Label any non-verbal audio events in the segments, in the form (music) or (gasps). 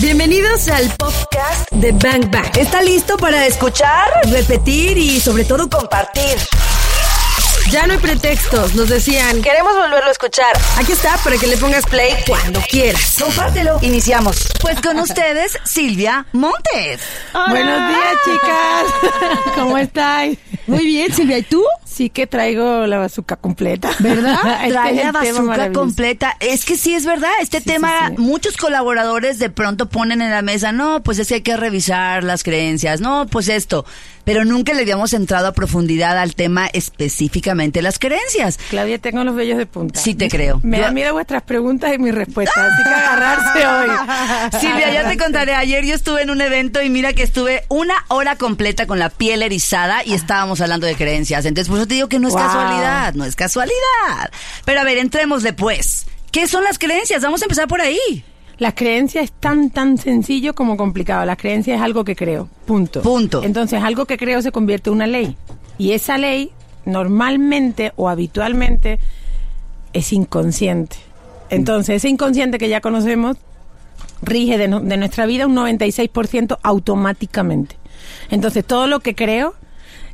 Bienvenidos al podcast de Bang Bang. ¿Está listo para escuchar, repetir y sobre todo compartir? Ya no hay pretextos, nos decían, queremos volverlo a escuchar. Aquí está para que le pongas play cuando quieras. Compártelo. Iniciamos. Pues con (laughs) ustedes, Silvia Montes. Buenos días, chicas. (laughs) ¿Cómo estáis? Muy bien, Silvia, ¿y tú? Sí que traigo la bazooka completa. ¿Verdad? Trae Este la maravilloso. completa. Es que sí es verdad, este tema, sí, sí. muchos colaboradores de pronto ponen en la mesa, no, pues es que hay que revisar las creencias, no, pues esto. Pero nunca le habíamos entrado a profundidad al tema específicamente las creencias. Claudia, tengo los vellos de punta. Sí te creo. Me da miedo vuestras preguntas y mis respuestas, así que (laughs) agarrarse hoy. (laughs) Silvia, ya te contaré. Ayer yo estuve en un evento y mira que estuve una hora completa con la piel erizada y estábamos hablando de creencias. Entonces, por eso te digo que no es Wow. casualidad, no es casualidad. Pero a ver, entremos después. ¿Qué son las creencias? Vamos a empezar por ahí. Las creencias es tan, tan sencillo como complicado. Las creencias es algo que creo. Punto. Punto. Entonces, algo que creo se convierte en una ley. Y esa ley, normalmente o habitualmente, es inconsciente. Entonces, ese inconsciente que ya conocemos rige de, no- de nuestra vida un 96% automáticamente. Entonces, todo lo que creo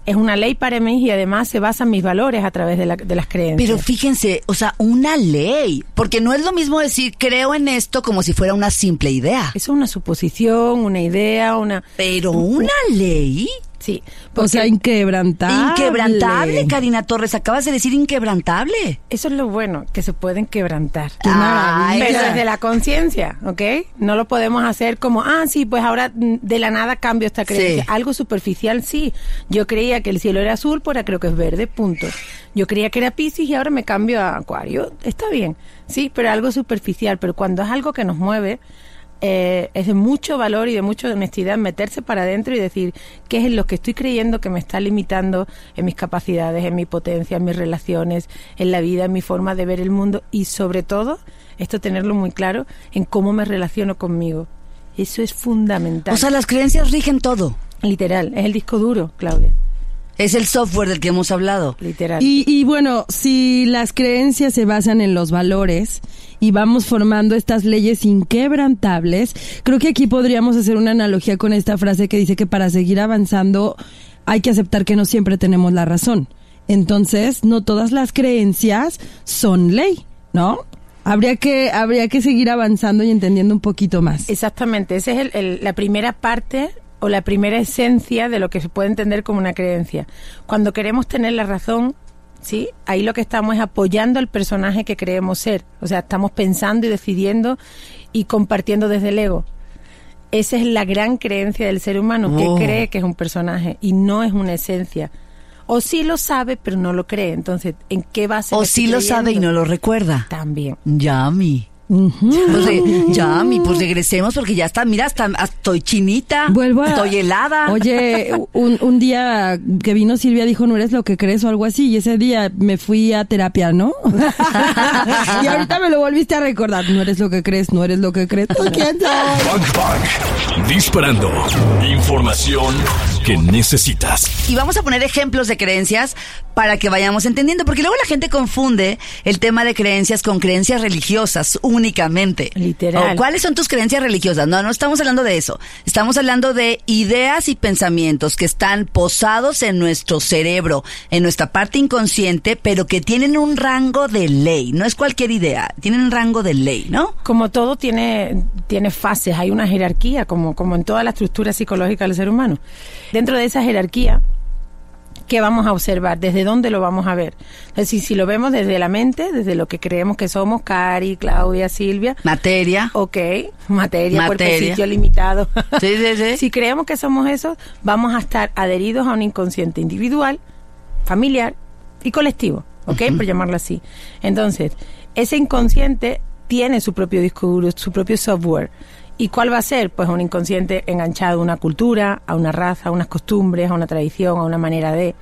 es una ley para mí y además se basa en mis valores a través de, la- de las creencias. Pero fíjense, o sea, una ley. Porque no es lo mismo decir creo en esto como si fuera una simple idea. Eso es una suposición, una idea, una... Pero una ley Sí. O sea, inquebrantable. inquebrantable, Karina Torres. Acabas de decir inquebrantable. Eso es lo bueno, que se pueden quebrantar. Maravilla. Pero desde la conciencia, ¿ok? No lo podemos hacer como, ah, sí, pues ahora de la nada cambio esta creencia. Sí. Algo superficial, sí. Yo creía que el cielo era azul, pues ahora creo que es verde, punto. Yo creía que era Piscis y ahora me cambio a Acuario. Está bien, sí, pero algo superficial. Pero cuando es algo que nos mueve, eh, es de mucho valor y de mucha honestidad meterse para adentro y decir qué es en lo que estoy creyendo que me está limitando en mis capacidades, en mi potencia, en mis relaciones, en la vida, en mi forma de ver el mundo y sobre todo, esto tenerlo muy claro, en cómo me relaciono conmigo. Eso es fundamental. O sea, las creencias rigen todo. literal, es el disco duro, Claudia. Es el software del que hemos hablado. Literal. Y, y bueno, si las creencias se basan en los valores y vamos formando estas leyes inquebrantables, creo que aquí podríamos hacer una analogía con esta frase que dice que para seguir avanzando hay que aceptar que no siempre tenemos la razón. Entonces, no todas las creencias son ley, ¿no? Habría que, habría que seguir avanzando y entendiendo un poquito más. Exactamente, esa es el- el- la primera parte o la primera esencia de lo que se puede entender como una creencia. Cuando queremos tener la razón, ¿sí? Ahí lo que estamos es apoyando al personaje que creemos ser. O sea, estamos pensando y decidiendo y compartiendo desde el ego. Esa es la gran creencia del ser humano, Oh. que cree que es un personaje y no es una esencia. O sí lo sabe, pero no lo cree. Entonces, ¿en qué base? O sí lo sabe y no lo recuerda. También. Yami. Pues, eh, Yami, pues regresemos porque ya está, mira, hasta, hasta estoy chinita. Vuelvo a... Estoy helada. Oye, un, un día que vino Silvia dijo, no eres lo que crees o algo así, y ese día me fui a terapia, ¿no? (laughs) y ahorita me lo volviste a recordar, no eres lo que crees, no eres lo que crees. ¿Tú quién? Bang Bang. Disparando. Información que necesitas. Y vamos a poner ejemplos de creencias para que vayamos entendiendo, porque luego la gente confunde el tema de creencias con creencias religiosas únicamente. Literal. O, ¿Cuáles son tus creencias religiosas? No, no estamos hablando de eso. Estamos hablando de ideas y pensamientos que están posados en nuestro cerebro, en nuestra parte inconsciente, pero que tienen un rango de ley. No es cualquier idea, tienen un rango de ley, ¿no? como todo tiene, tiene fases, hay una jerarquía, como, como en toda la estructura psicológica del ser humano. Dentro de esa jerarquía, ¿qué vamos a observar? ¿Desde dónde lo vamos a ver? Es decir, si lo vemos desde la mente, desde lo que creemos que somos, Cari, Claudia, Silvia, Materia. ok, materia, Materia. cuerpecito limitado. Sí, sí, sí. (laughs) si creemos que somos eso, vamos a estar adheridos a un inconsciente individual, familiar y colectivo, ¿ok? Por llamarlo así. Entonces, ese inconsciente tiene su propio disco duro, su propio software. ¿Y cuál va a ser? Pues un inconsciente enganchado a una cultura, a una raza, a unas costumbres, a una tradición, a una manera de...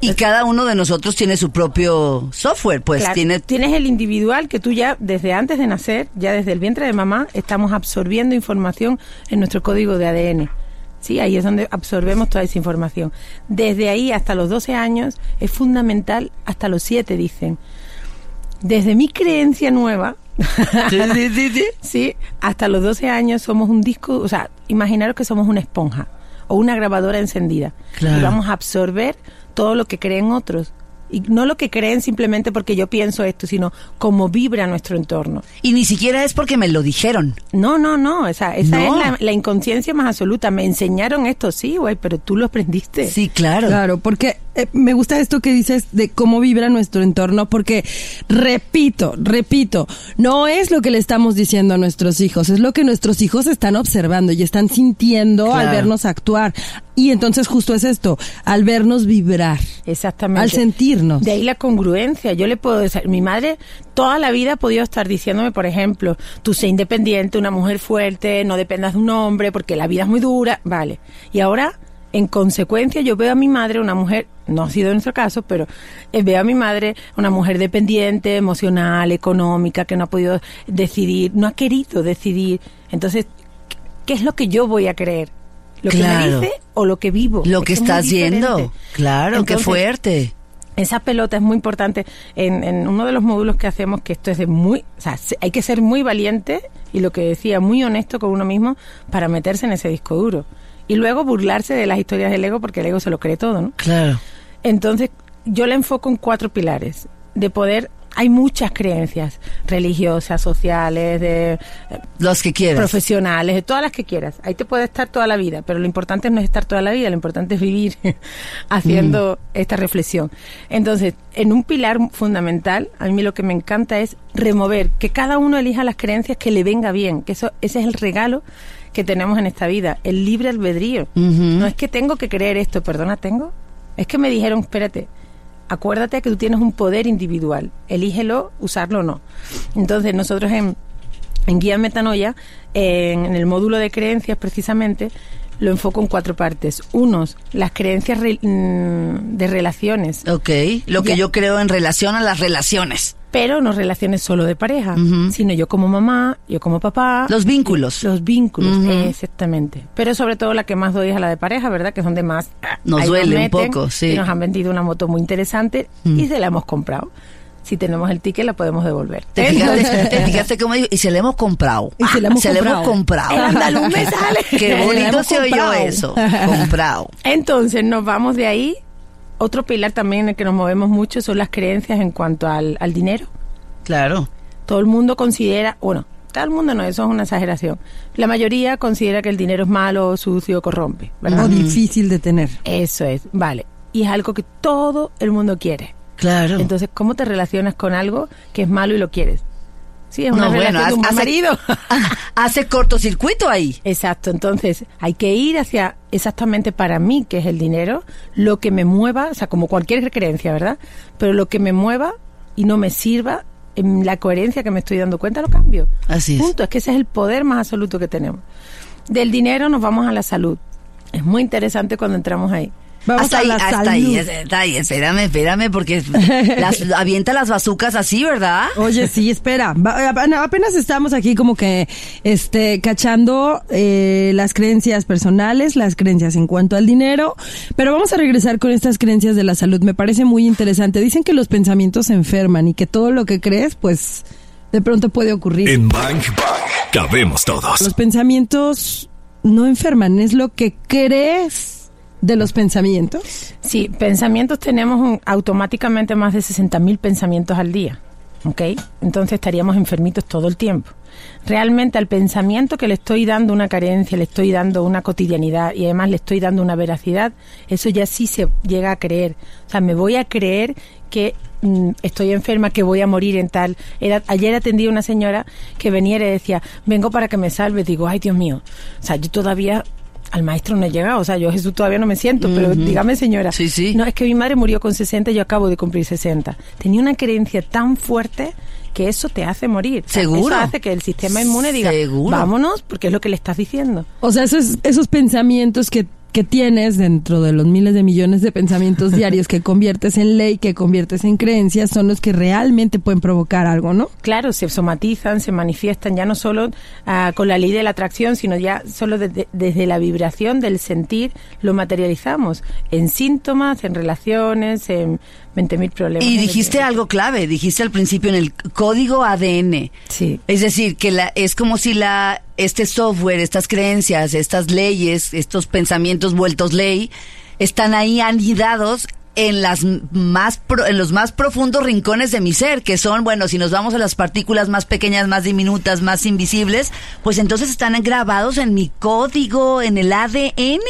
Y cada uno de nosotros tiene su propio software, pues Claro, tiene Tienes el individual que tú ya desde antes de nacer, ya desde el vientre de mamá, estamos absorbiendo información en nuestro código de ADN. Sí, ahí es donde absorbemos toda esa información. Desde ahí hasta los 12 años es fundamental, hasta los 7 dicen. Desde mi creencia nueva, Sí, (laughs) sí, sí, sí. Sí, hasta los 12 años somos un disco, o sea, imaginaros que somos una esponja o una grabadora encendida. Claro. Y vamos a absorber todo lo que creen otros. Y no lo que creen simplemente porque yo pienso esto, sino cómo vibra nuestro entorno. Y ni siquiera es porque me lo dijeron. No, no, no, esa, esa No. es la, la inconsciencia más absoluta. Me enseñaron esto, sí, güey, pero tú lo aprendiste. Sí, claro. Claro, porque eh, me gusta esto que dices de cómo vibra nuestro entorno, porque repito, repito, no es lo que le estamos diciendo a nuestros hijos, es lo que nuestros hijos están observando y están sintiendo al vernos actuar. Y entonces justo es esto, al vernos vibrar. Exactamente. Al De ahí la congruencia. Yo le puedo decir, mi madre toda la vida ha podido estar diciéndome, por ejemplo, tú sé independiente, una mujer fuerte, no dependas de un hombre, porque la vida es muy dura. Vale. Y ahora, en consecuencia, yo veo a mi madre, una mujer, no ha sido en nuestro caso, pero eh, veo a mi madre, una mujer dependiente, emocional, económica, que no ha podido decidir, no ha querido decidir. Entonces, ¿qué es lo que yo voy a creer? ¿Lo que me dice o lo que vivo? Lo Es que muy estás viendo. Claro, qué fuerte. Esa pelota es muy importante. En, en uno de los módulos que hacemos, que esto es de muy. O sea, se- hay que ser muy valiente y lo que decía, muy honesto con uno mismo para meterse en ese disco duro. Y luego burlarse de las historias del ego, porque el ego se lo cree todo, ¿no? Claro. Entonces, yo la enfoco en cuatro pilares. De poder. Hay muchas creencias religiosas, sociales, de, eh, Los que quieras. profesionales, de todas las que quieras. Ahí te puede estar toda la vida, pero lo importante no es estar toda la vida, lo importante es vivir (laughs) haciendo esta reflexión. Entonces, en un pilar fundamental, a mí lo que me encanta es remover, que cada uno elija las creencias que le venga bien, que eso ese es el regalo que tenemos en esta vida, el libre albedrío. No es que tengo que creer esto, perdona, tengo. Es que me dijeron, espérate, acuérdate que tú tienes un poder individual, elígelo, usarlo o no. Entonces, nosotros en, en Guía Metanoia, en, en el módulo de creencias precisamente, lo enfoco en cuatro partes. Unos, las creencias re- mm, de relaciones, Ok. Lo que Ya. yo creo en relación a las relaciones. pero no relaciones solo de pareja, sino yo como mamá, yo como papá. Los vínculos. Los vínculos, exactamente. Pero sobre todo la que más doy es a la de pareja, ¿verdad? Que es donde más ah, Nos duele un meten. poco, sí. Y nos han vendido una moto muy interesante y se la hemos comprado. Si tenemos el ticket la podemos devolver. ¿Te fijaste, te fijaste cómo dijo? Y se le hemos comprado. Y se le hemos comprado. comprado. El andaluz me (laughs) sale. Qué Se bonito se oyó comprado. eso. (laughs) Comprado. Entonces nos vamos de ahí. Otro pilar también en el que nos movemos mucho son las creencias en cuanto al, al dinero. Claro. Todo el mundo considera, bueno, todo el mundo no, eso es una exageración. La mayoría considera que el dinero es malo, sucio, corrompe, ¿verdad? O difícil de tener. Eso es, vale. Y es algo que todo el mundo quiere. Claro. Entonces, ¿cómo te relacionas con algo que es malo y lo quieres? Sí, es una No, relación bueno, de un hace- marido. (laughs) Hace cortocircuito ahí. Exacto, entonces hay que ir hacia exactamente para mí, que es el dinero, lo que me mueva, o sea, como cualquier creencia, ¿verdad? Pero lo que me mueva y no me sirva en la coherencia que me estoy dando cuenta, lo cambio. Así es. Punto, es que ese es el poder más absoluto que tenemos. Del dinero nos vamos a la salud. Es muy interesante cuando entramos ahí. Vamos hasta a ahí, la hasta ahí, hasta ahí. Espérame, espérame, porque (laughs) las, avienta las bazucas así, ¿verdad? Oye, sí, espera. Apenas- Apenas estamos aquí como que este cachando eh, las creencias personales, las creencias en cuanto al dinero, pero vamos a regresar con estas creencias de la salud. Me parece muy interesante. Dicen que los pensamientos se enferman y que todo lo que crees, pues de pronto puede ocurrir. En Bang Bang cabemos todos. Los pensamientos no enferman, es lo que crees de los pensamientos. Sí, pensamientos tenemos un- automáticamente más de 60.000 pensamientos al día. ¿Ok? Entonces estaríamos enfermitos todo el tiempo. Realmente al pensamiento que le estoy dando una carencia, le estoy dando una cotidianidad y además le estoy dando una veracidad, eso ya sí se llega a creer. O sea, me voy a creer que mm, estoy enferma, que voy a morir en tal. Era, ayer atendí a una señora que venía y le decía, vengo para que me salve. Digo, ay Dios mío. O sea, yo todavía al maestro no he llegado. O sea, yo Jesús todavía no me siento, pero dígame señora. Sí, sí. No, es que mi madre murió con 60 y yo acabo de cumplir 60. Tenía una creencia tan fuerte que eso te hace morir. O sea, Seguro. Eso hace que el sistema inmune diga, Seguro. vámonos, porque es lo que le estás diciendo. O sea, esos, esos pensamientos que que tienes dentro de los miles de millones de pensamientos (laughs) diarios que conviertes en ley, que conviertes en creencias, son los que realmente pueden provocar algo, ¿no? Claro, se somatizan, se manifiestan ya no solo ah, con la ley de la atracción, sino ya solo desde, desde la vibración del sentir lo materializamos en síntomas, en relaciones, en 20.000 problemas. Y dijiste algo clave, dijiste al principio en el código ADN. Sí. Es decir, que la, es como si la, este software, estas creencias, estas leyes, estos pensamientos vueltos ley, están ahí anidados en las más pro- en los más profundos rincones de mi ser, que son, bueno, si nos vamos a las partículas más pequeñas, más diminutas, más invisibles, pues entonces están grabados en mi código, en el ADN.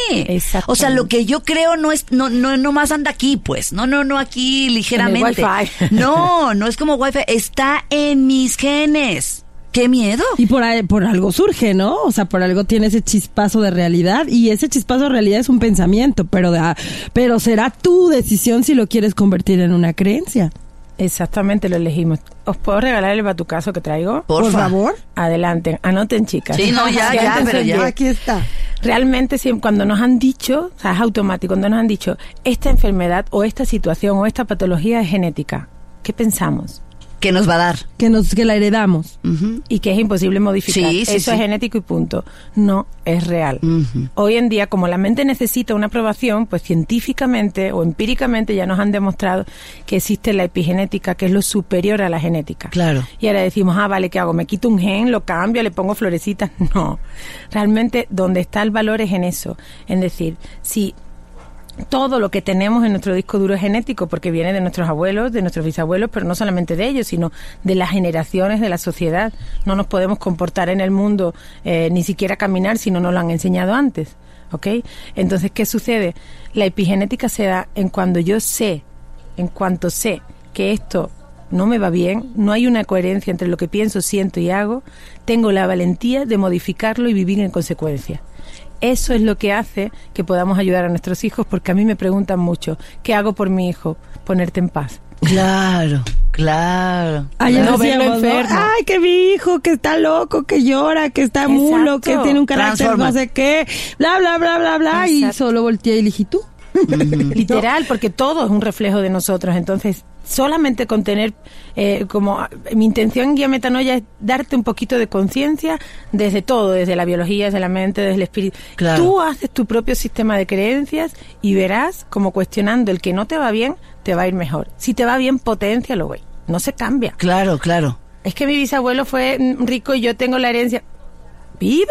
O sea, lo que yo creo no es no no no más anda aquí, pues. No, no, no aquí ligeramente. Wi-Fi. No, no es como wifi, está en mis genes. Qué miedo. Y por, ahí- por algo surge, ¿no? O sea, por algo tiene ese chispazo de realidad y ese chispazo de realidad es un pensamiento, pero, de, ah, pero será tu decisión si lo quieres convertir en una creencia. Exactamente, lo elegimos. ¿Os puedo regalar el batucazo que traigo? Por favor. Adelante, anoten chicas. Sí, no, ya, (laughs) ya, pero ya. Aquí está. Realmente siempre, cuando nos han dicho, o sea, es automático, cuando nos han dicho esta enfermedad o esta situación o esta patología es genética, ¿qué pensamos? ¿Qué nos va a dar? Que nos que la heredamos. Y que es imposible modificar. Sí, sí, Eso sí. es genético y punto. No, es real. Hoy en día, como la mente necesita una aprobación, pues científicamente o empíricamente ya nos han demostrado que existe la epigenética, que es lo superior a la genética. Claro. Y ahora decimos, ah, vale, ¿qué hago? ¿Me quito un gen, lo cambio, le pongo florecitas? (laughs) No. Realmente, donde está el valor es en eso. En decir, si todo lo que tenemos en nuestro disco duro genético porque viene de nuestros abuelos, de nuestros bisabuelos, pero no solamente de ellos, sino de las generaciones de la sociedad. No nos podemos comportar en el mundo, eh, ni siquiera caminar si no nos lo han enseñado antes. ¿Ok? Entonces, ¿qué sucede? La epigenética se da en cuando yo sé, en cuanto sé que esto no me va bien, no hay una coherencia entre lo que pienso, siento y hago, tengo la valentía de modificarlo y vivir en consecuencia. Eso es lo que hace que podamos ayudar a nuestros hijos, porque a mí me preguntan mucho, ¿qué hago por mi hijo? Ponerte en paz. Claro, claro. No verlo decíamos, ¿no? enfermo. Ay, que mi hijo que está loco, que llora, que está mulo, que tiene un carácter no sé qué, bla, bla, bla, bla, bla. Y solo volteé y le dije, ¿tú? Literal, porque todo es un reflejo de nosotros. Entonces, solamente con tener eh, como mi intención en Guía Metanoia es darte un poquito de conciencia desde todo, desde la biología, desde la mente, desde el espíritu. Claro. Tú haces tu propio sistema de creencias y verás como cuestionando el que no te va bien, te va a ir mejor. Si te va bien, potencialo, güey. No se cambia. Claro, claro. Es que mi bisabuelo fue rico y yo tengo la herencia. ¿Vive?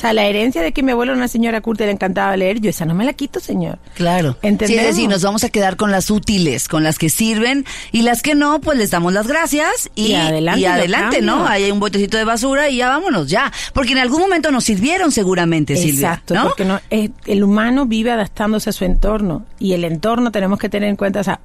O sea, la herencia de que mi abuelo era una señora culta y le encantaba leer, yo esa no me la quito, señor. Claro. Sí, es decir, nos vamos a quedar con las útiles, con las que sirven y las que no, pues les damos las gracias y, Y adelante y adelante. ¿no? Ahí hay un botecito de basura y ya vámonos, ya. Porque en algún momento nos sirvieron seguramente, Silvia. Exacto, ¿no? porque no, es- el humano vive adaptándose a su entorno y el entorno tenemos que tener en cuenta, o sea,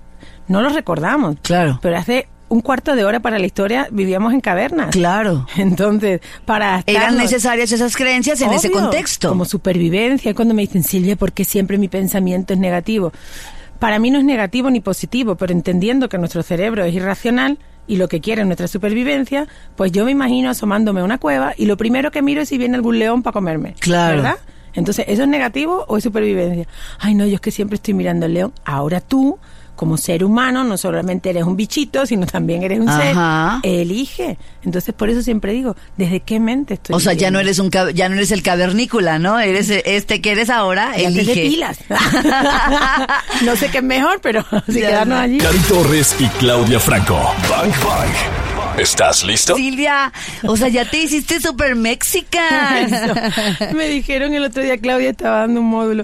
no lo recordamos, Claro. pero hace un cuarto de hora para la historia vivíamos en cavernas. Claro. (laughs) Entonces, para Eran necesarias esas creencias en ese contexto. Como supervivencia. Cuando me dicen, Silvia, ¿por qué siempre mi pensamiento es negativo? Para mí no es negativo ni positivo, pero entendiendo que nuestro cerebro es irracional y lo que quiere es nuestra supervivencia, pues yo me imagino asomándome a una cueva y lo primero que miro es si viene algún león para comerme. Claro. ¿Verdad? Entonces, ¿eso es negativo o es supervivencia? Ay, no, yo es que siempre estoy mirando al león. Ahora tú, como ser humano, no solamente eres un bichito, sino también eres un Ajá. ser. Elige. Entonces, por eso siempre digo, ¿desde qué mente estoy o sea, ya no eres un ya no eres el cavernícola, ¿no? Eres este que eres ahora, Ya te elige. depilas. (laughs) no sé qué es mejor, pero (laughs) si Ya, quedarnos allí. Cari Torres y Claudia Franco. Bang Bang. ¿Estás listo? Silvia, o sea, ya te hiciste super mexican. (laughs) Me dijeron el otro día, Claudia estaba dando un módulo.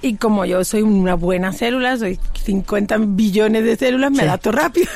Y como yo soy una buena célula, soy 50 billones de células, me Sí. adapto rápido.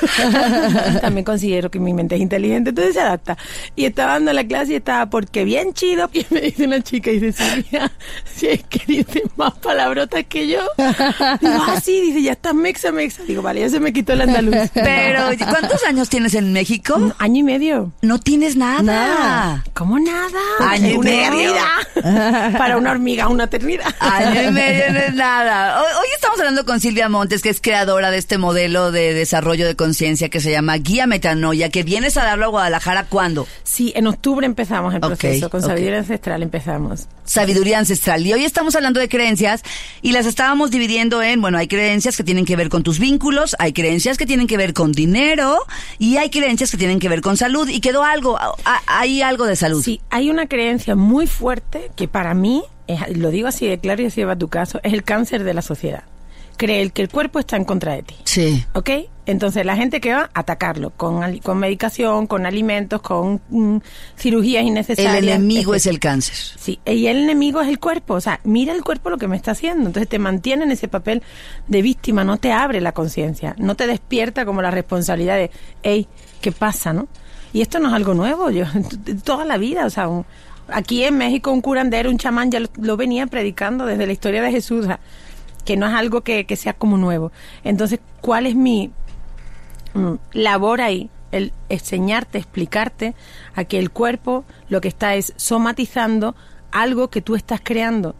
(laughs) También considero que mi mente es inteligente, entonces se adapta. Y estaba dando la clase y estaba, porque bien chido. (laughs) Y me dice una chica, y dice, Silvia, si es que dices más palabrotas que yo. Digo, ah, sí, dice, ya estás mexa, mexa. Digo, vale, ya se me quitó el andaluz. Pero, ¿cuántos años tienes en México? Año y medio. No tienes nada. Nada. ¿Cómo nada? Año y medio. (laughs) Para una hormiga, una eternidad. Año y medio no es nada. (laughs) Hoy, hoy estamos hablando con Silvia Montes, que es creadora de este modelo de desarrollo de conciencia que se llama Guía Metanoia, que vienes a darlo a Guadalajara ¿cuándo? Sí, en octubre empezamos el proceso, con sabiduría ancestral empezamos. Sabiduría ancestral. Y hoy estamos hablando de creencias y las estábamos dividiendo en, bueno, hay creencias que tienen que ver con tus vínculos, hay creencias que tienen que ver con dinero y hay creencias que tienen que ver con salud. Y quedó algo, hay algo de salud. Sí, hay una creencia muy fuerte que para mí, es- lo digo así de claro y así va tu caso, es el cáncer de la sociedad. Creer que el cuerpo está en contra de ti. Sí. ¿Ok? Entonces la gente que va a atacarlo con, con medicación, con alimentos, con mm, cirugías innecesarias. El enemigo es el cáncer. Sí, y el enemigo es el cuerpo. O sea, mira el cuerpo lo que me está haciendo. Entonces te mantiene en ese papel de víctima, no te abre la conciencia, no te despierta como la responsabilidad de, hey, ¿qué pasa, no? Y esto no es algo nuevo, yo, (laughs) toda la vida, o sea, un- aquí en México un curandero, un chamán ya lo, lo venía predicando desde la historia de Jesús, o sea, que no es algo que, que sea como nuevo. Entonces, ¿cuál es mi, mm, labor ahí, el enseñarte, explicarte a que el cuerpo lo que está es somatizando algo que tú estás creando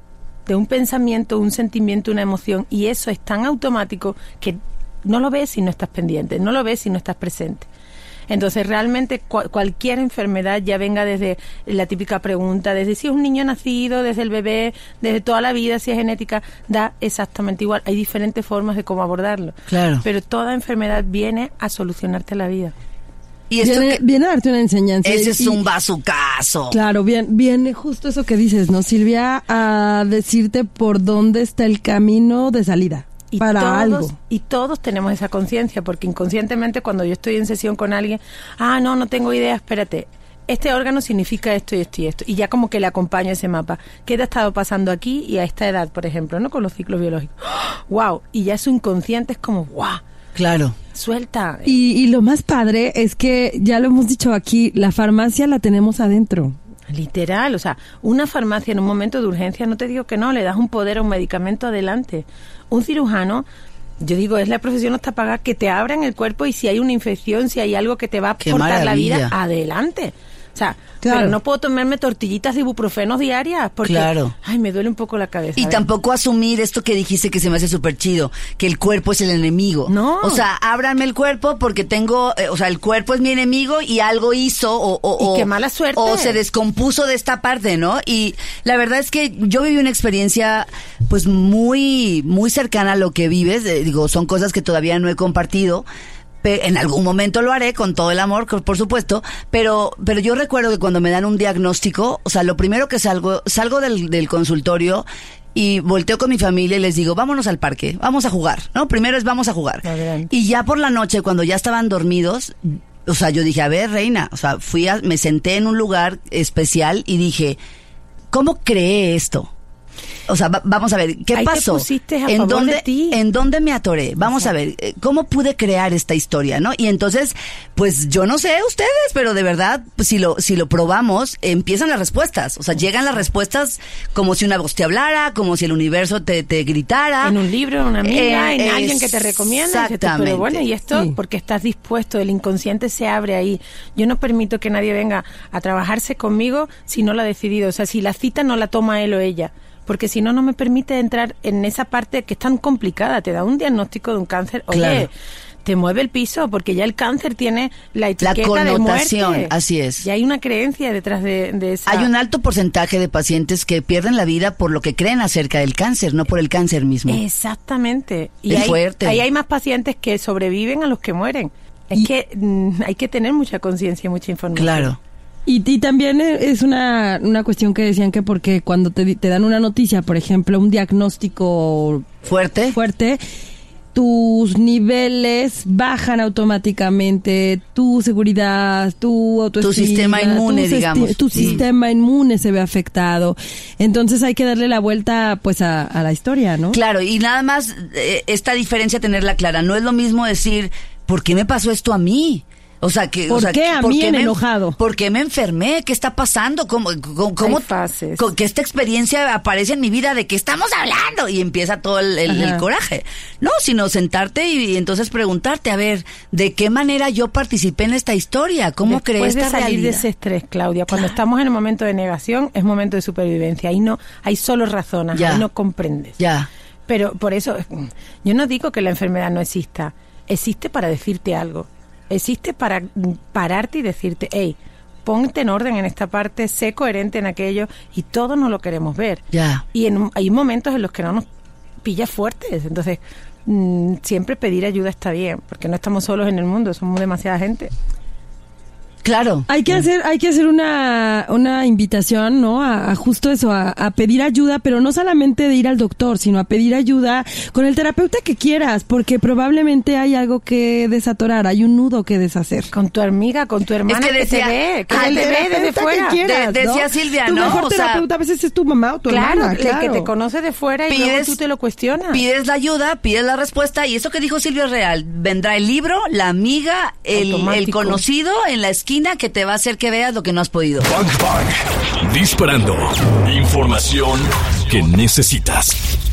de un pensamiento, un sentimiento, una emoción y eso es tan automático que no lo ves si no estás pendiente, no lo ves si no estás presente. Entonces, realmente cua- cualquier enfermedad ya venga desde la típica pregunta, desde si es un niño nacido, desde el bebé, desde toda la vida, si es genética, da exactamente igual. Hay diferentes formas de cómo abordarlo. Claro. Pero toda enfermedad viene a solucionarte la vida. Y esto Viene, que- viene a darte una enseñanza. ese es Y- un bazucazo. Claro, bien, viene justo eso que dices, ¿no, Silvia? A decirte por dónde está el camino de salida Y para todos, algo. Y todos tenemos esa conciencia, porque inconscientemente cuando yo estoy en sesión con alguien, ah, no, no tengo idea, espérate. Este órgano significa esto y esto y esto. Y ya como que le acompaño ese mapa. ¿Qué te ha estado pasando aquí y a esta edad, por ejemplo, no con los ciclos biológicos? (gasps) ¡Wow! Y ya su inconsciente es como, ¡wow! Claro. Suelta. Y, y lo más padre es que, ya lo hemos dicho aquí, la farmacia la tenemos adentro. Literal, o sea, una farmacia en un momento de urgencia, no te digo que no, le das un poder a un medicamento adelante. Un cirujano, yo digo, es la profesión no está pagada que te abran el cuerpo y si hay una infección, si hay algo que te va a aportar la vida, adelante. O sea, Claro. pero no puedo tomarme tortillitas de ibuprofenos diarias porque, Claro. ay, me duele un poco la cabeza. Y ver. tampoco asumir esto que dijiste que se me hace súper chido, que el cuerpo es el enemigo. No. O sea, ábranme el cuerpo porque tengo, eh, o sea, el cuerpo es mi enemigo y algo hizo o, o, Y o- qué mala suerte. o se descompuso de esta parte, ¿no? Y la verdad es que yo viví una experiencia, pues muy, muy cercana a lo que vives. Eh, digo, son cosas que todavía no he compartido. En algún momento lo haré con todo el amor, por supuesto, pero, pero yo recuerdo que cuando me dan un diagnóstico, o sea, lo primero que salgo, salgo del, del consultorio y volteo con mi familia y les digo, vámonos al parque, vamos a jugar, ¿no? Primero es vamos a jugar. Adelante. Y ya por la noche, cuando ya estaban dormidos, o sea, yo dije, a ver, reina, o sea, fui a, me senté en un lugar especial y dije, ¿cómo creé esto? O sea, va- vamos a ver, ¿qué Ahí pasó? a ¿En favor dónde, de ti. ¿En dónde me atoré? Vamos a ver, eh, ¿cómo pude crear esta historia, no? Y entonces, pues yo no sé ustedes, pero de verdad, pues, si lo, si lo probamos, empiezan las respuestas. O sea, llegan las respuestas como si una voz te hablara, como si el universo te, te gritara. En un libro, en una amiga, Eh, en alguien que te recomienda. tú, Pero exactamente. bueno, y esto Sí. porque estás dispuesto, el inconsciente se abre ahí. Yo no permito que nadie venga a trabajarse conmigo si no lo ha decidido. O sea, si la cita no la toma él o ella. Porque si no, no me permite entrar en esa parte que es tan complicada. Te da un diagnóstico de un cáncer. Oye, Claro. te mueve el piso porque ya el cáncer tiene la etiqueta de connotación, muerte. así es. Y hay una creencia detrás de, de esa... Hay un alto porcentaje de pacientes que pierden la vida por lo que creen acerca del cáncer, no por el cáncer mismo. Exactamente. Y Es hay, fuerte. ahí hay más pacientes que sobreviven a los que mueren. Es Y- que mm, hay que tener mucha conciencia y mucha información. Claro. Y, y también es una, una cuestión que decían que porque cuando te, te dan una noticia, por ejemplo, un diagnóstico Fuerte. fuerte, tus niveles bajan automáticamente, tu seguridad, tu autoestima, sistema inmune, tu digamos. Tu Mm. sistema inmune se ve afectado. Entonces hay que darle la vuelta pues a, a la historia, ¿no? Claro, y nada más eh, esta diferencia tenerla clara. No es lo mismo decir, ¿por qué me pasó esto a mí? O sea, que, ¿Por o sea, qué a mí en me, enojado? ¿Por qué me enfermé? ¿Qué está pasando? ¿Cómo, cómo, cómo- fases. que esta experiencia aparece en mi vida de que estamos hablando y empieza todo el, el- el Ajá. coraje? No, sino sentarte y, y entonces preguntarte, a ver, ¿de qué manera yo participé en esta historia? ¿Cómo creé Después de esta salir realidad? de ese estrés, Claudia, cuando estamos en el momento de negación, es momento de supervivencia. Ahí no, ahí solo razonas, Ya. ahí no comprendes. Ya. Pero por eso, yo no digo que la enfermedad no exista. Existe para decirte algo. Existe para pararte y decirte, hey, ponte en orden en esta parte, sé coherente en aquello, y todos no lo queremos ver. Ya. Y en, hay momentos en los que no nos pilla fuertes. Entonces, mm, siempre pedir ayuda está bien, porque no estamos solos en el mundo, somos demasiada gente. Claro. Hay que hacer, hay que hacer una, una invitación, ¿no? A, a justo eso, a, a pedir ayuda, pero no solamente de ir al doctor, sino a pedir ayuda con el terapeuta que quieras, porque probablemente hay algo que desatorar, hay un nudo que deshacer. Con tu amiga, con tu hermana que que, decía- te ve, que te ve desde fuera. que quieras, De- decía ¿no? Silvia, tu ¿no? mejor O sea, terapeuta a veces es tu mamá o tu Claro, hermana, el claro. que te conoce de fuera y luego tú te lo cuestionas. Pides la ayuda, pides la respuesta y eso que dijo Silvia es real. Vendrá el libro, la amiga, el, Automático. el conocido en la esquina que te va a hacer que veas lo que no has podido. Bang Bang. Disparando. Información que necesitas.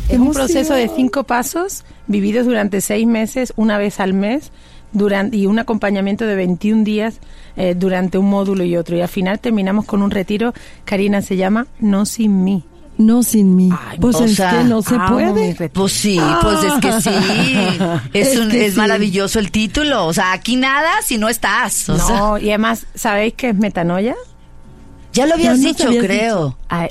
Es un proceso de cinco pasos vividos durante seis meses, una vez al mes, durante, y un acompañamiento de 21 días eh, durante un módulo y otro. Y al final terminamos con un retiro, Karina, se llama No Sin Mí. No sin mí. Ay, pues o es sea, que no se mi puede. Pues sí, pues es que sí. (laughs) Es, Es un- que es sí. maravilloso el título. O sea, aquí nada si no estás. O sea, No, y además, ¿sabéis qué es metanoia? ya lo habías dicho, habías creo. Ah,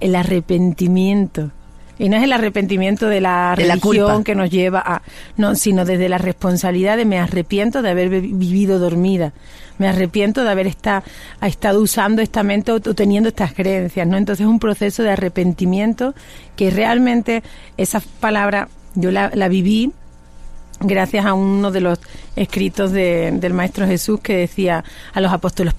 el arrepentimiento. Y no es el arrepentimiento de la De religión que nos lleva a... No, sino desde la responsabilidad de me arrepiento de haber vi- vivido dormida. Me arrepiento de haber esta- ha estado usando esta mente o, o teniendo estas creencias, ¿no? Entonces es un proceso de arrepentimiento que realmente esa palabra yo la, la viví gracias a uno de los escritos de- del Maestro Jesús que decía a los apóstoles,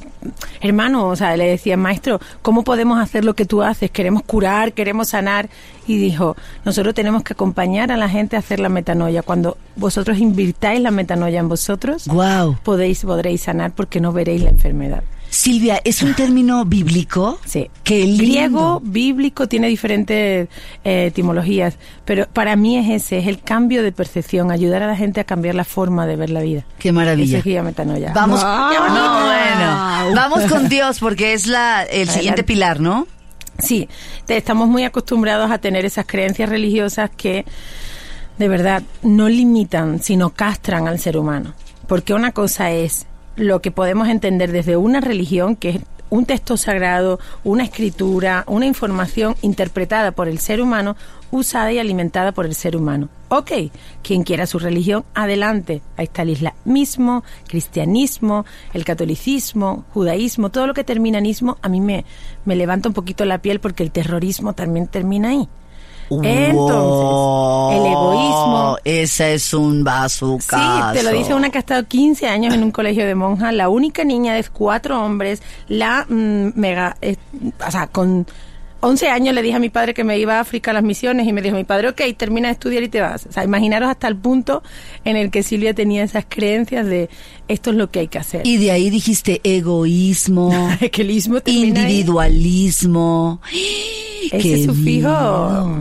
hermano, o sea, le decía, Maestro, ¿cómo podemos hacer lo que tú haces? Queremos curar, queremos sanar. Y dijo, nosotros tenemos que acompañar a la gente a hacer la metanoia. Cuando vosotros invirtáis la metanoia en vosotros, Wow. podéis, podréis sanar porque no veréis la enfermedad. Silvia, ¿es un término bíblico? Sí. Lindo. Griego, bíblico, tiene diferentes eh, etimologías, pero para mí es ese, es el cambio de percepción, ayudar a la gente a cambiar la forma de ver la vida. Qué maravilla. Ese es guía metanoia. Vamos, Wow. no, bueno, vamos con Dios porque es la el siguiente pilar, ¿no? Sí, estamos muy acostumbrados a tener esas creencias religiosas que de verdad no limitan, sino castran al ser humano. Porque una cosa es lo que podemos entender desde una religión, que es un texto sagrado, una escritura, una información interpretada por el ser humano, usada y alimentada por el ser humano. Ok, quien quiera su religión, adelante. Ahí está el islamismo, cristianismo, el catolicismo, judaísmo, todo lo que termina en ismo, a mí me, me levanta un poquito la piel porque el terrorismo también termina ahí. Entonces, el egoísmo. Ese es un bazookazo. Sí, te lo dice una que ha estado 15 años en un colegio de monjas, la única niña de cuatro hombres, la mm, mega, eh, o sea, con 11 años le dije a mi padre que me iba a África a las misiones y me dijo mi padre, ok, termina de estudiar y te vas. O sea, imaginaros hasta el punto en el que Silvia tenía esas creencias de esto es lo que hay que hacer. Y de ahí dijiste egoísmo, (laughs) que el ismo termina ahí. individualismo. Ese Qué sufijo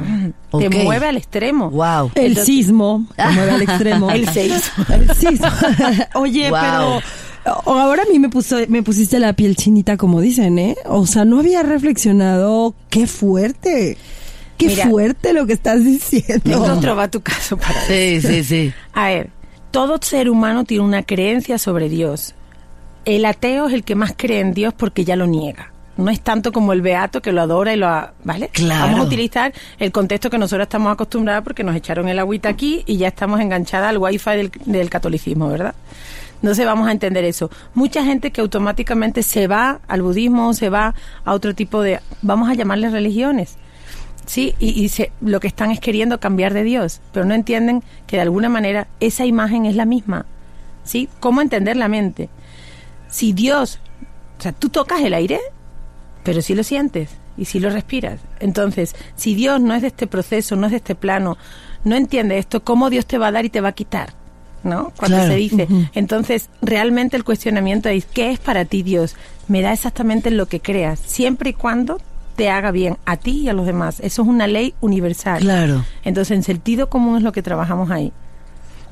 te mueve al extremo. Wow. (laughs) El Entonces- sismo, como era al extremo. El seísmo. El sismo. (laughs) Oye, Wow. pero ahora a mí me, puso, me pusiste la piel chinita, como dicen, ¿eh? O sea, no había reflexionado. ¡Qué fuerte! ¡Qué Mira. fuerte lo que estás diciendo! Nosotros va tu caso para Sí, sí, sí. A ver, todo ser humano tiene una creencia sobre Dios. El ateo es el que más cree en Dios porque ya lo niega. No es tanto como el beato que lo adora y lo... a- ¿Vale? Claro. Vamos a utilizar el contexto que nosotros estamos acostumbrados porque nos echaron el agüita aquí y ya estamos enganchadas al wifi del, del catolicismo, ¿verdad? Entonces vamos a entender eso. Mucha gente que automáticamente se va al budismo, se va a otro tipo de... Vamos a llamarles religiones. Sí, y, se- lo que están es queriendo cambiar de Dios, pero no entienden que de alguna manera esa imagen es la misma. ¿Sí? ¿Cómo entender la mente? Si Dios, o sea, tú tocas el aire, pero sí lo sientes y sí lo respiras. Entonces, si Dios no es de este proceso, no es de este plano, no entiende esto, ¿cómo Dios te va a dar y te va a quitar? ¿No? Cuando Claro. se dice. Entonces, realmente el cuestionamiento es, ¿qué es para ti Dios? Me da exactamente lo que creas, siempre y cuando te haga bien a ti y a los demás. Eso es una ley universal. Claro. Entonces, en sentido común es lo que trabajamos ahí.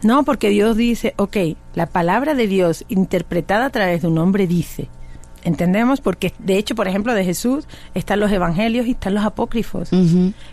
No, porque Dios dice, ok, la palabra de Dios interpretada a través de un hombre dice. ¿Entendemos? Porque de hecho, por ejemplo, de Jesús están los evangelios y están los apócrifos.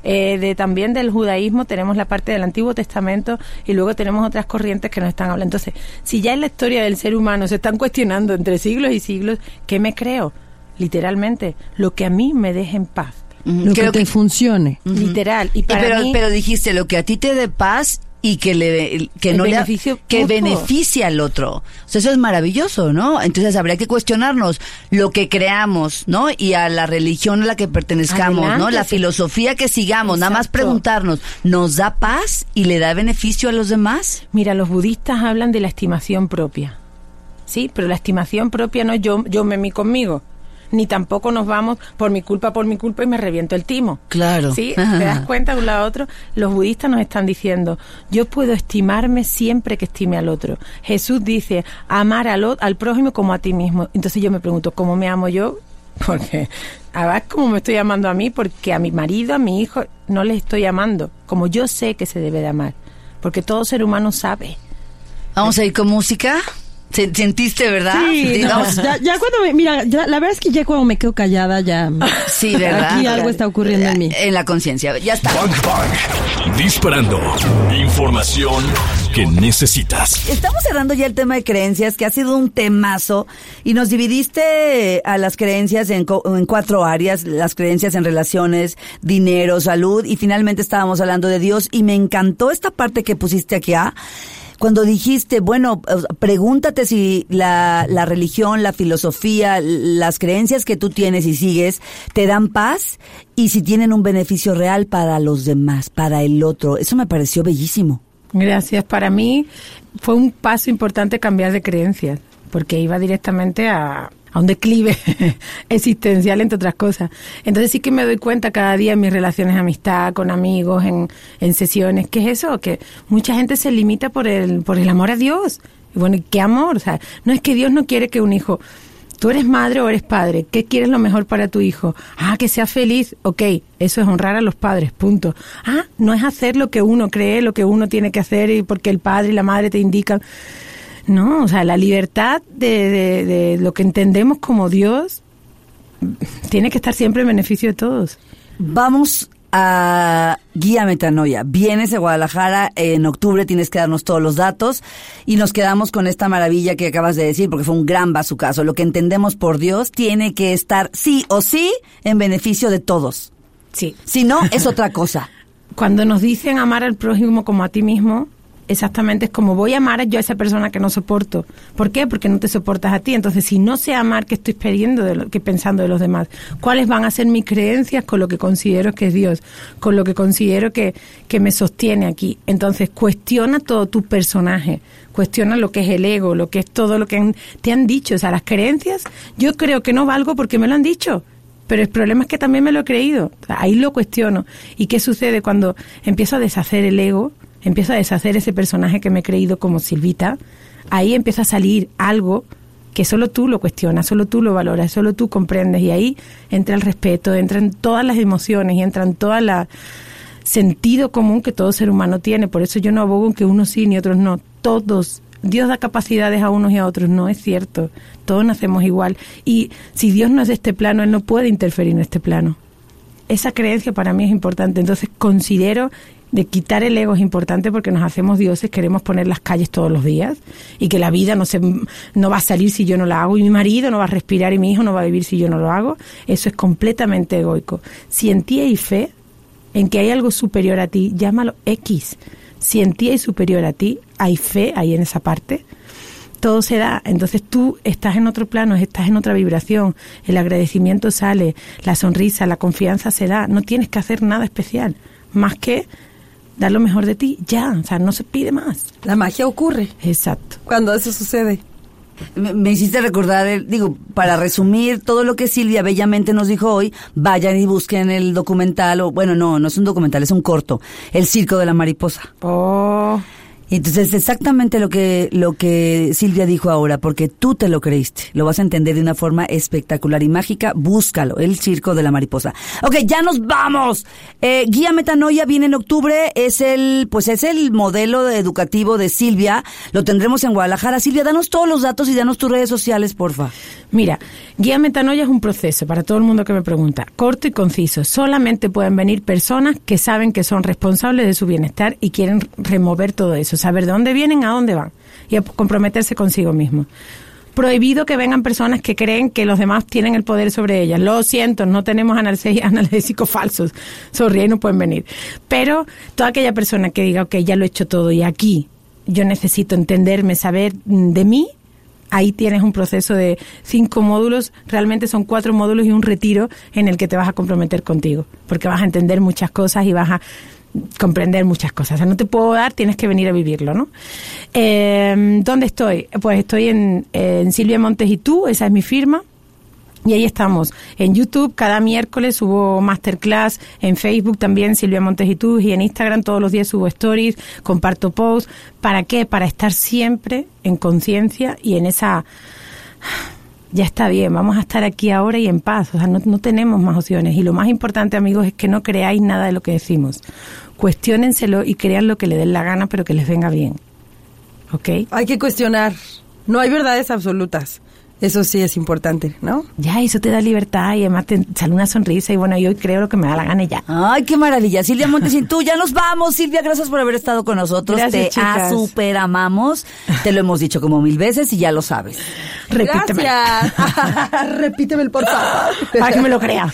Eh, de también del judaísmo tenemos la parte del Antiguo Testamento y luego tenemos otras corrientes que nos están hablando. Entonces, si ya en la historia del ser humano se están cuestionando entre siglos y siglos, ¿qué me creo? Literalmente, lo que a mí me deje en paz. Lo Creo que te funcione. Literal. Y Y para pero, mí, pero dijiste lo que a ti te dé paz y que le que El no le que beneficie al otro. O sea, eso es maravilloso, ¿no? Entonces habría que cuestionarnos lo que creamos, ¿no? Y a la religión a la que pertenezcamos, ¿no? La filosofía que sigamos, nada más preguntarnos, ¿nos da paz y le da beneficio a los demás? Mira, los budistas hablan de la estimación propia. Sí, pero la estimación propia no es yo, yo me mí conmigo. Ni tampoco nos vamos por mi culpa, por mi culpa y me reviento el timo. Claro. Sí, (laughs) te das cuenta de un lado a otro. Los budistas nos están diciendo, yo puedo estimarme siempre que estime al otro. Jesús dice, amar al, al prójimo como a ti mismo. Entonces yo me pregunto, ¿cómo me amo yo? (laughs) Porque, a ver cómo me estoy amando a mí, porque a mi marido, a mi hijo, no les estoy amando, como yo sé que se debe de amar. Porque todo ser humano sabe. Vamos a ir con música. Se- ¿Sentiste, verdad? Sí, no, ya, ya cuando me, mira, ya- la verdad es que ya cuando me quedo callada ya. Sí, ¿verdad? Aquí algo está ocurriendo en mí. En la conciencia. Ya está. Bang Bang. Disparando. Información que necesitas. Estamos cerrando ya el tema de creencias, que ha sido un temazo, y nos dividiste a las creencias en, co- en cuatro áreas, las creencias en relaciones, dinero, salud, y finalmente estábamos hablando de Dios, y me encantó esta parte que pusiste aquí, ¿ah? Cuando dijiste, bueno, pregúntate si la, la religión, la filosofía, las creencias que tú tienes y sigues te dan paz y si tienen un beneficio real para los demás, para el otro. Eso me pareció bellísimo. Gracias. Para mí fue un paso importante cambiar de creencias, porque iba directamente a, un declive (laughs) existencial, entre otras cosas. Entonces sí que me doy cuenta cada día en mis relaciones de amistad, con amigos, en, en sesiones, que es eso, que mucha gente se limita por el, por el amor a Dios. Y bueno, ¿y qué amor? O sea, no es que Dios no quiere que un hijo... Tú eres madre o eres padre, ¿qué quieres lo mejor para tu hijo? Ah, que sea feliz, ok, eso es honrar a los padres, punto. Ah, no es hacer lo que uno cree, lo que uno tiene que hacer y porque el padre y la madre te indican. No, o sea, la libertad de, de, de lo que entendemos como Dios tiene que estar siempre en beneficio de todos. Vamos a Guía Metanoia. Vienes de Guadalajara en octubre, tienes que darnos todos los datos y nos quedamos con esta maravilla que acabas de decir porque fue un gran caso. Lo que entendemos por Dios tiene que estar sí o sí en beneficio de todos. Sí. Si no, es otra cosa. (laughs) Cuando nos dicen amar al prójimo como a ti mismo, exactamente es como voy a amar yo a esa persona que no soporto. ¿Por qué? Porque no te soportas a ti. Entonces, si no sé amar, ¿qué estoy pidiendo de lo, que pensando de los demás? ¿Cuáles van a ser mis creencias con lo que considero que es Dios? Con lo que considero que, que me sostiene aquí. Entonces, cuestiona todo tu personaje. Cuestiona lo que es el ego, lo que es todo lo que han- te han dicho. O sea, las creencias, yo creo que no valgo porque me lo han dicho. Pero el problema es que también me lo he creído. Ahí lo cuestiono. ¿Y qué sucede cuando empiezo a deshacer el ego? Empiezo a deshacer ese personaje que me he creído como Silvita. Ahí empieza a salir algo que solo tú lo cuestionas, solo tú lo valoras, solo tú comprendes. Y ahí entra el respeto, entran todas las emociones y entran toda la sentido común que todo ser humano tiene. Por eso yo no abogo en que unos sí ni otros no. Todos. Dios da capacidades a unos y a otros. No es cierto. Todos nacemos igual. Y si Dios no es de este plano, Él no puede interferir en este plano. Esa creencia para mí es importante. Entonces considero de quitar el ego es importante porque nos hacemos dioses, queremos poner las calles todos los días y que la vida no se no va a salir si yo no la hago y mi marido no va a respirar y mi hijo no va a vivir si yo no lo hago. Eso es completamente egoico. Si en ti hay fe, en que hay algo superior a ti, llámalo X. Si en ti hay superior a ti, hay fe ahí en esa parte, todo se da. Entonces tú estás en otro plano, estás en otra vibración, el agradecimiento sale, la sonrisa, la confianza se da. No tienes que hacer nada especial, más que dar lo mejor de ti, ya, o sea, no se pide más. La magia ocurre Exacto. cuando eso sucede. Me, me hiciste recordar, el- digo, para resumir todo lo que Silvia bellamente nos dijo hoy, vayan y busquen el documental, o bueno, no, no es un documental, es un corto, El Circo de la Mariposa. Oh, Entonces, exactamente lo que, lo que Silvia dijo ahora, porque tú te lo creíste. Lo vas a entender de una forma espectacular y mágica. Búscalo, el circo de la mariposa. Ok, ya nos vamos. Eh, Guía Metanoia viene en octubre. Es el, pues es el modelo educativo de Silvia. Lo tendremos en Guadalajara. Silvia, danos todos los datos y danos tus redes sociales, porfa. Mira, Guía Metanoia es un proceso para todo el mundo que me pregunta, corto y conciso. Solamente pueden venir personas que saben que son responsables de su bienestar y quieren remover todo eso saber de dónde vienen, a dónde van y a comprometerse consigo mismo. Prohibido que vengan personas que creen que los demás tienen el poder sobre ellas. Lo siento, no tenemos (laughs) analgésicos falsos. Sorry, no pueden venir. Pero toda aquella persona que diga, ok, ya lo he hecho todo y aquí yo necesito entenderme, saber de mí, ahí tienes un proceso de cinco módulos, realmente son cuatro módulos y un retiro en el que te vas a comprometer contigo, porque vas a entender muchas cosas y vas a comprender muchas cosas. No te puedo dar, tienes que venir a vivirlo, ¿no? Eh, ¿Dónde estoy? Pues estoy en, en Silvia Montes y tú, esa es mi firma. Y ahí estamos. En YouTube cada miércoles subo masterclass, en Facebook también Silvia Montes y tú, y en Instagram todos los días subo stories, comparto posts. ¿Para qué? Para estar siempre en conciencia y en esa ya está bien, vamos a estar aquí ahora y en paz, o sea, no, no, tenemos más opciones. Y lo más importante, amigos, es que no creáis nada de lo que decimos. Cuestiónenselo y crean lo que le den la gana, pero que les venga bien. ¿Ok? Hay que cuestionar. No hay verdades absolutas. Eso sí es importante, ¿no? Ya, eso te da libertad y además te sale una sonrisa y bueno, yo creo lo que me da la gana y ya. Ay, qué maravilla. Silvia (laughs) Montes y tú, ya nos vamos. Silvia, gracias por haber estado con nosotros. Gracias, te chicas. super amamos. Te lo hemos dicho como mil veces y ya lo sabes. Repíteme. Gracias. (laughs) (laughs) Repíteme el por favor. Para que me lo crea.